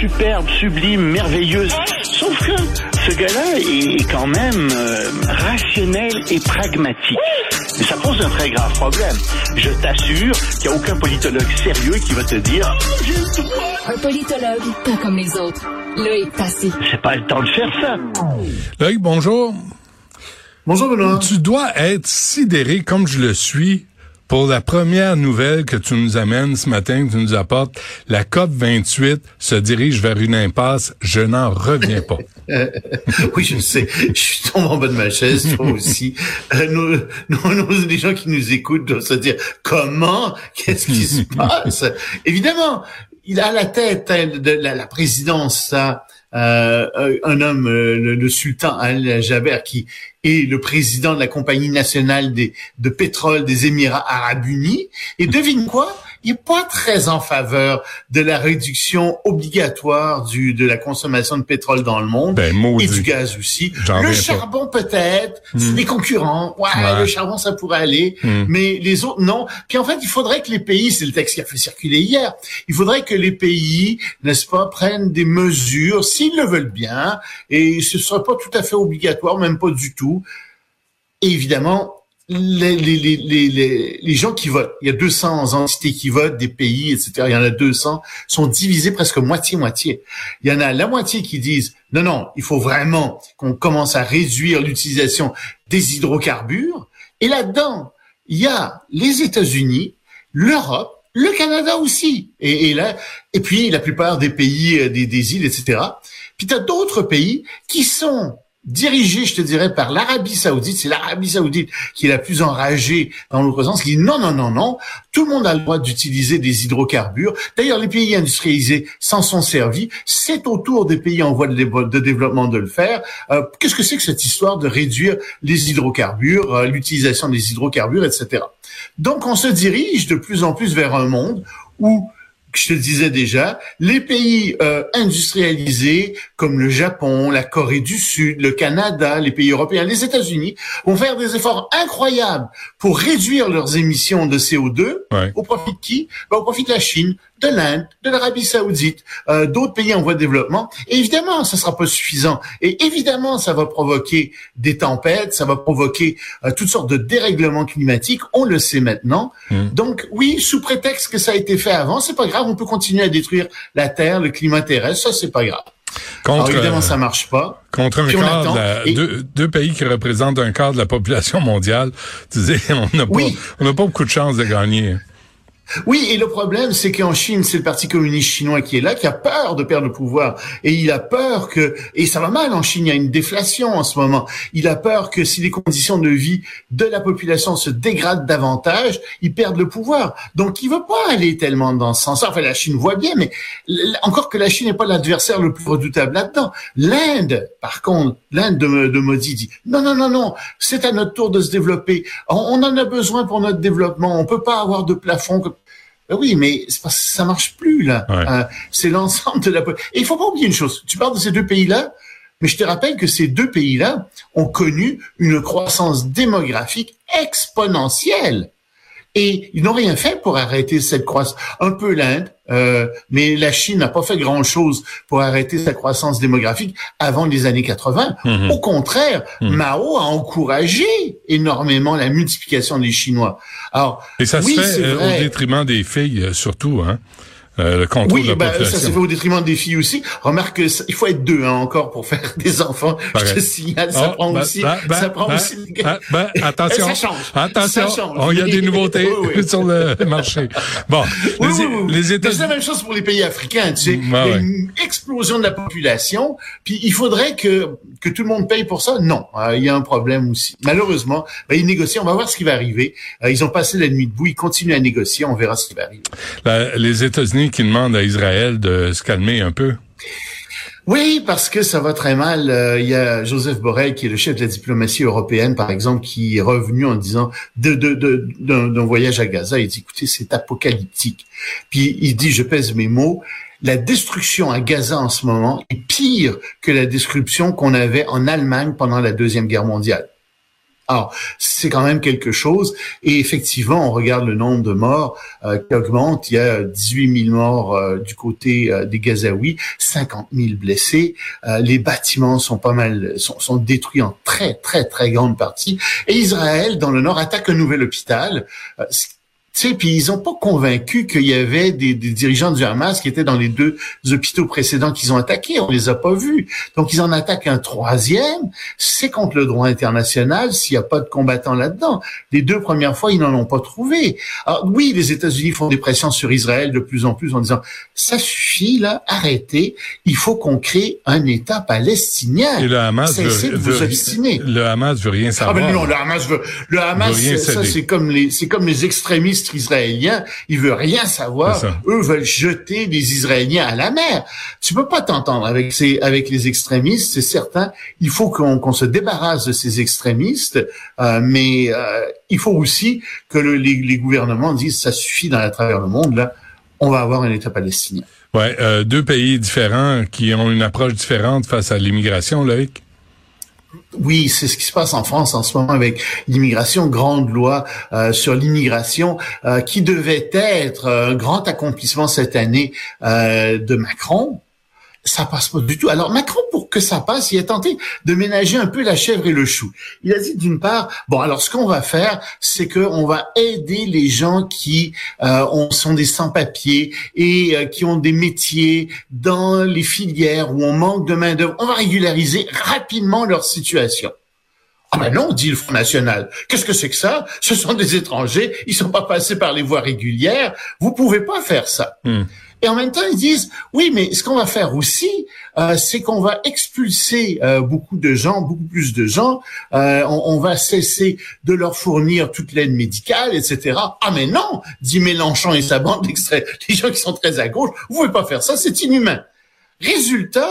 superbe, sublime, merveilleuse. Sauf que ce gars-là est quand même euh, rationnel et pragmatique. Mais ça pose un très grave problème. Je t'assure qu'il n'y a aucun politologue sérieux qui va te dire Un politologue, pas comme les autres. Loïc Passy. c'est pas le temps de faire ça. Loïc, bonjour. Bonjour Benoît. Tu dois être sidéré comme je le suis pour la première nouvelle que tu nous amènes ce matin, que tu nous apportes. La COP 28 se dirige vers une impasse. Je n'en reviens pas. Oui, je sais. Je suis tombé en bas de ma chaise, toi aussi. Euh, nous, nous, nous, les gens qui nous écoutent doivent se dire comment, qu'est-ce qui se passe? Évidemment, il a à la tête de la, la présidence ça, euh, un homme, euh, le, sultan Al-Jaber, qui est le président de la compagnie nationale de pétrole des Émirats arabes unis. Et devine quoi? Il n'est pas très en faveur de la réduction obligatoire du, de la consommation de pétrole dans le monde Ben, et du gaz aussi. Le charbon peut-être, Hmm. les concurrents, ouais, Ouais. le charbon ça pourrait aller, Hmm. mais les autres non. Puis en fait, il faudrait que les pays, c'est le texte qui a fait circuler hier, il faudrait que les pays, n'est-ce pas, prennent des mesures s'ils le veulent bien, et ce ne sera pas tout à fait obligatoire, même pas du tout. Et évidemment, les, les, les, les, gens qui votent, il y a 200 entités qui votent, des pays, etc., il y en a 200, sont divisés presque moitié-moitié. Il y en a la moitié qui disent, non, non, il faut vraiment qu'on commence à réduire l'utilisation des hydrocarbures. Et là-dedans, il y a les États-Unis, l'Europe, le Canada aussi. Et, et là, et puis la plupart des pays, euh, des, des îles, etc. Puis tu as d'autres pays qui sont dirigés, je te dirais, par l'Arabie saoudite. C'est l'Arabie saoudite qui est la plus enragée dans l'autre sens, qui dit non, non, non, non, tout le monde a le droit d'utiliser des hydrocarbures. D'ailleurs, les pays industrialisés s'en sont servis. C'est au tour des pays en voie de développement de le faire. Euh, Qu'est-ce que c'est que cette histoire de réduire les hydrocarbures, euh, l'utilisation des hydrocarbures, etc. Donc, on se dirige de plus en plus vers un monde où je te le disais déjà, les pays euh, industrialisés comme le Japon, la Corée du Sud, le Canada, les pays européens, les États-Unis vont faire des efforts incroyables pour réduire leurs émissions de CO2 Ouais. au profit de qui? Ben, Au profit de la Chine, de l'Inde, de l'Arabie saoudite, euh, d'autres pays en voie de développement. Et évidemment, ça sera pas suffisant. Et évidemment, ça va provoquer des tempêtes, ça va provoquer euh, toutes sortes de dérèglements climatiques. On le sait maintenant. Mm. Donc oui, sous prétexte que ça a été fait avant, c'est pas grave. On peut continuer à détruire la Terre, le climat terrestre. Ça, c'est pas grave. Alors Contre, évidemment, euh, ça marche pas. contre un quart de la- Et- deux, deux pays qui représentent un quart de la population mondiale. Tu disais, on n'a pas, Oui. on n'a pas beaucoup de chances de gagner. Oui, et le problème, c'est qu'en Chine, c'est le Parti communiste chinois qui est là, qui a peur de perdre le pouvoir. Et il a peur que, et ça va mal en Chine, il y a une déflation en ce moment. Il a peur que si les conditions de vie de la population se dégradent davantage, il perde le pouvoir. Donc, il veut pas aller tellement dans ce sens. Enfin, la Chine voit bien, mais encore que la Chine n'est pas l'adversaire le plus redoutable là-dedans. L'Inde, par contre, l'Inde de, de Modi dit, non, non, non, non, c'est à notre tour de se développer. On, en a besoin pour notre développement. On peut pas avoir de plafond. Ben oui, mais c'est parce que ça marche plus là. Ouais. Euh, c'est l'ensemble de la. Et il faut pas oublier une chose. Tu parles de ces deux pays-là, mais je te rappelle que ces deux pays-là ont connu une croissance démographique exponentielle. Et ils n'ont rien fait pour arrêter cette croissance. Un peu l'Inde, euh, mais la Chine n'a pas fait grand-chose pour arrêter sa croissance démographique avant les années 80. Mhm. Au contraire, Mhm. Mao a encouragé énormément la multiplication des Chinois. Alors, Et ça oui, se fait euh, au détriment des filles, euh, surtout, hein? Euh, le contrôle de Oui, la ben, ça s'est fait au détriment des filles aussi. Remarque il faut être deux hein, encore pour faire des enfants. Pareil. Je te signale, ça Oh, prend ben, aussi, ben, ça ben, prend aussi. attention, Ça change. attention, Ça change. Il y a des nouveautés Oui, oui. sur le marché. Bon, Oui, les, oui, oui. les Mais C'est la même chose pour les pays africains, tu sais. Il y a une explosion de la population, puis il faudrait que que tout le monde paye pour ça? Non, Euh, il y a un problème aussi. Malheureusement, ben, ils négocient. On va voir ce qui va arriver. Euh, ils ont passé la nuit debout. Ils continuent à négocier. On verra ce qui va arriver. La- les États-Unis qui demandent à Israël de se calmer un peu? Oui, parce que ça va très mal. Euh, il y a Joseph Borrell, qui est le chef de la diplomatie européenne, par exemple, qui est revenu en disant d'un voyage à Gaza. Il dit, écoutez, c'est apocalyptique. Puis il dit, je pèse mes mots, la destruction à Gaza en ce moment est pire que la destruction qu'on avait en Allemagne pendant la deuxième guerre mondiale. Alors, c'est quand même quelque chose. Et effectivement, on regarde le nombre de morts euh, qui augmente. Il y a 18 000 morts euh, du côté euh, des Gazaouis, 50 000 blessés. les bâtiments sont pas mal, sont, sont, détruits en très, très, très grande partie. Et Israël, dans le nord, attaque un nouvel hôpital, sais, puis ils ont pas convaincu qu'il y avait des, des, dirigeants du Hamas qui étaient dans les deux hôpitaux précédents qu'ils ont attaqués. On les a pas vus. Donc ils en attaquent un troisième. C'est contre le droit international s'il n'y a pas de combattants là-dedans. Les deux premières fois, ils n'en ont pas trouvé. Alors oui, les États-Unis font des pressions sur Israël de plus en plus en disant ça suffit là, arrêtez. Il faut qu'on crée un État palestinien. Et le Hamas veut, de vous obstiner. Le Hamas veut rien savoir. Ah ben non, le Hamas veut. Le Hamas, ça c'est comme les, c'est comme les extrémistes israélien, il veut rien savoir. Eux veulent jeter des Israéliens à la mer. Tu peux pas t'entendre avec ces, avec les extrémistes, c'est certain. Il faut qu'on se débarrasse de ces extrémistes, euh, mais euh, il faut aussi que les, gouvernements disent ça suffit dans à travers le monde là. On va avoir un État palestinien. Ouais, euh, deux pays différents qui ont une approche différente face à l'immigration, Loïc? Oui, c'est ce qui se passe en France en ce moment avec l'immigration, grande loi euh, sur l'immigration euh, qui devait être un grand accomplissement cette année euh, de Macron ça passe pas du tout. Alors Macron, pour que ça passe, il a tenté de ménager un peu la chèvre et le chou. Il a dit d'une part, bon, alors ce qu'on va faire, c'est qu'on va aider les gens qui euh, ont, sont des sans-papiers et euh, qui ont des métiers dans les filières où on manque de main d'œuvre. On va régulariser rapidement leur situation. Ah ben non, dit le Front National. Qu'est-ce que c'est que ça? Ce sont des étrangers, ils sont pas passés par les voies régulières. Vous pouvez pas faire ça. Hmm. Et en même temps, ils disent, oui, mais ce qu'on va faire aussi, euh, c'est qu'on va expulser euh, beaucoup de gens, beaucoup plus de gens. Euh, on, va cesser de leur fournir toute l'aide médicale, etc. Ah mais non, dit Mélenchon et sa bande d'extraits, les gens qui sont très à gauche, vous pouvez pas faire ça, c'est inhumain. Résultat,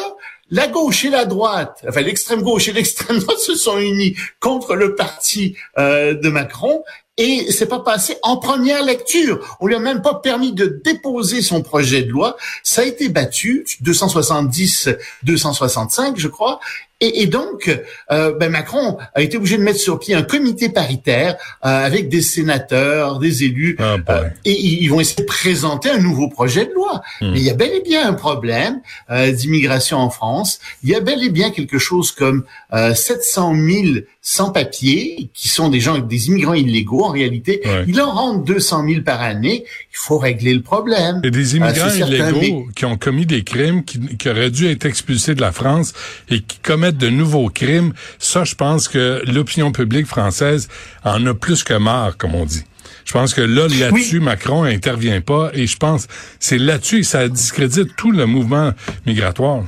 la gauche et la droite, enfin l'extrême gauche et l'extrême droite se sont unis contre le parti de Macron et c'est pas passé en première lecture. On lui a même pas permis de déposer son projet de loi. Ça a été battu 270, 265, je crois. Et, et donc, euh, ben Macron a été obligé de mettre sur pied un comité paritaire euh, avec des sénateurs, des élus, ah, euh, et ils vont essayer de présenter un nouveau projet de loi. Hmm. Mais il y a bel et bien un problème d'immigration en France. Il y a bel et bien quelque chose comme 700 000 sans-papiers qui sont des gens, des immigrants illégaux en réalité. Il en rentre 200 000 par année. Il faut régler le problème. Et des immigrants illégaux qui ont commis des crimes, qui, qui auraient dû être expulsés de la France et qui commettent de nouveaux crimes, ça, je pense que l'opinion publique française en a plus que marre, comme on dit. Je pense que là, là-dessus, Macron intervient pas et je pense c'est là-dessus ça discrédite tout le mouvement migratoire.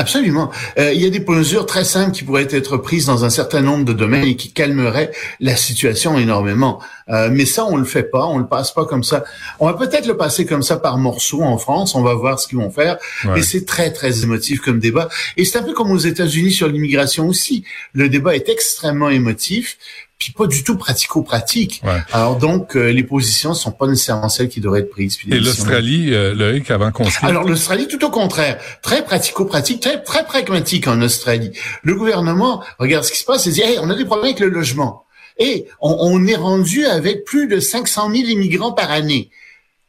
Absolument. Euh, il y a des mesures très simples qui pourraient être prises dans un certain nombre de domaines et qui calmeraient la situation énormément. Euh, mais ça, on le fait pas, on le passe pas comme ça. On va peut-être le passer comme ça par morceaux en France, on va voir ce qu'ils vont faire. Et c'est très, très émotif comme débat. Et c'est un peu comme aux États-Unis sur l'immigration aussi. Le débat est extrêmement émotif puis pas du tout pratico-pratique. Alors donc, euh, les positions sont pas nécessairement celles qui devraient être prises. Et l'Australie, euh, Loïc, avant qu'on Alors l'Australie, tout au contraire, très pratico-pratique, très, très pragmatique en Australie. Le gouvernement regarde ce qui se passe et dit, hey, on a des problèmes avec le logement. Et on, on est rendu avec plus de 500 000 immigrants par année.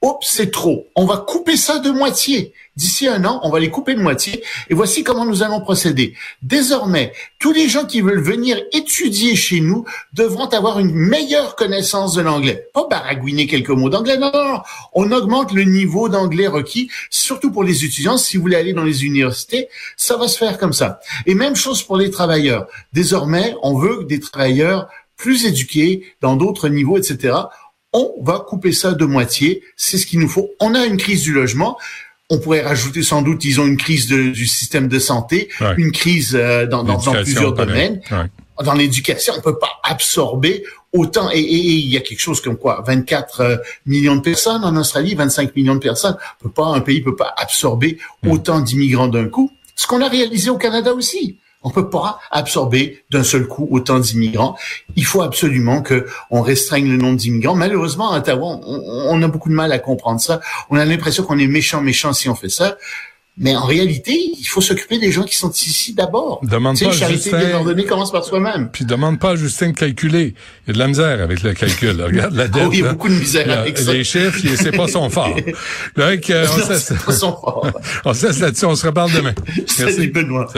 Oups, c'est trop. On va couper ça de moitié. D'ici un an, on va les couper de moitié. Et voici comment nous allons procéder. Désormais, tous les gens qui veulent venir étudier chez nous devront avoir une meilleure connaissance de l'anglais. Pas baragouiner quelques mots d'anglais. Non, non, non. On augmente le niveau d'anglais requis, surtout pour les étudiants. Si vous voulez aller dans les universités, ça va se faire comme ça. Et même chose pour les travailleurs. Désormais, on veut des travailleurs plus éduqués dans d'autres niveaux, etc on va couper ça de moitié. C'est ce qu'il nous faut. On a une crise du logement. On pourrait rajouter sans doute, ils ont une crise du système de santé, une crise euh, dans, plusieurs domaines. Dans l'éducation, on peut pas absorber autant. Et, il y a quelque chose comme quoi, 24 euh, millions de personnes en Australie, 25 millions de personnes. On peut pas, un pays peut pas absorber hmm. autant d'immigrants d'un coup. Ce qu'on a réalisé au Canada aussi. On peut pas absorber d'un seul coup autant d'immigrants. Il faut absolument que on restreigne le nombre d'immigrants. Malheureusement, à Ottawa, on, a beaucoup de mal à comprendre ça. On a l'impression qu'on est méchant, méchant si on fait ça. Mais en réalité, il faut s'occuper des gens qui sont ici d'abord. Demande tu sais, pas charité Justin- bien ordonnée commence par soi-même. Puis demande pas à Justin de calculer. Il y a de la misère avec le calcul. Regarde la dette. Oh, il y a là. beaucoup de misère Là, avec ça. Les chiffres, il- c'est pas son fort. Donc, euh, on Non, pas son fort. on se laisse là-dessus. On se reparle demain. Salut Benoît.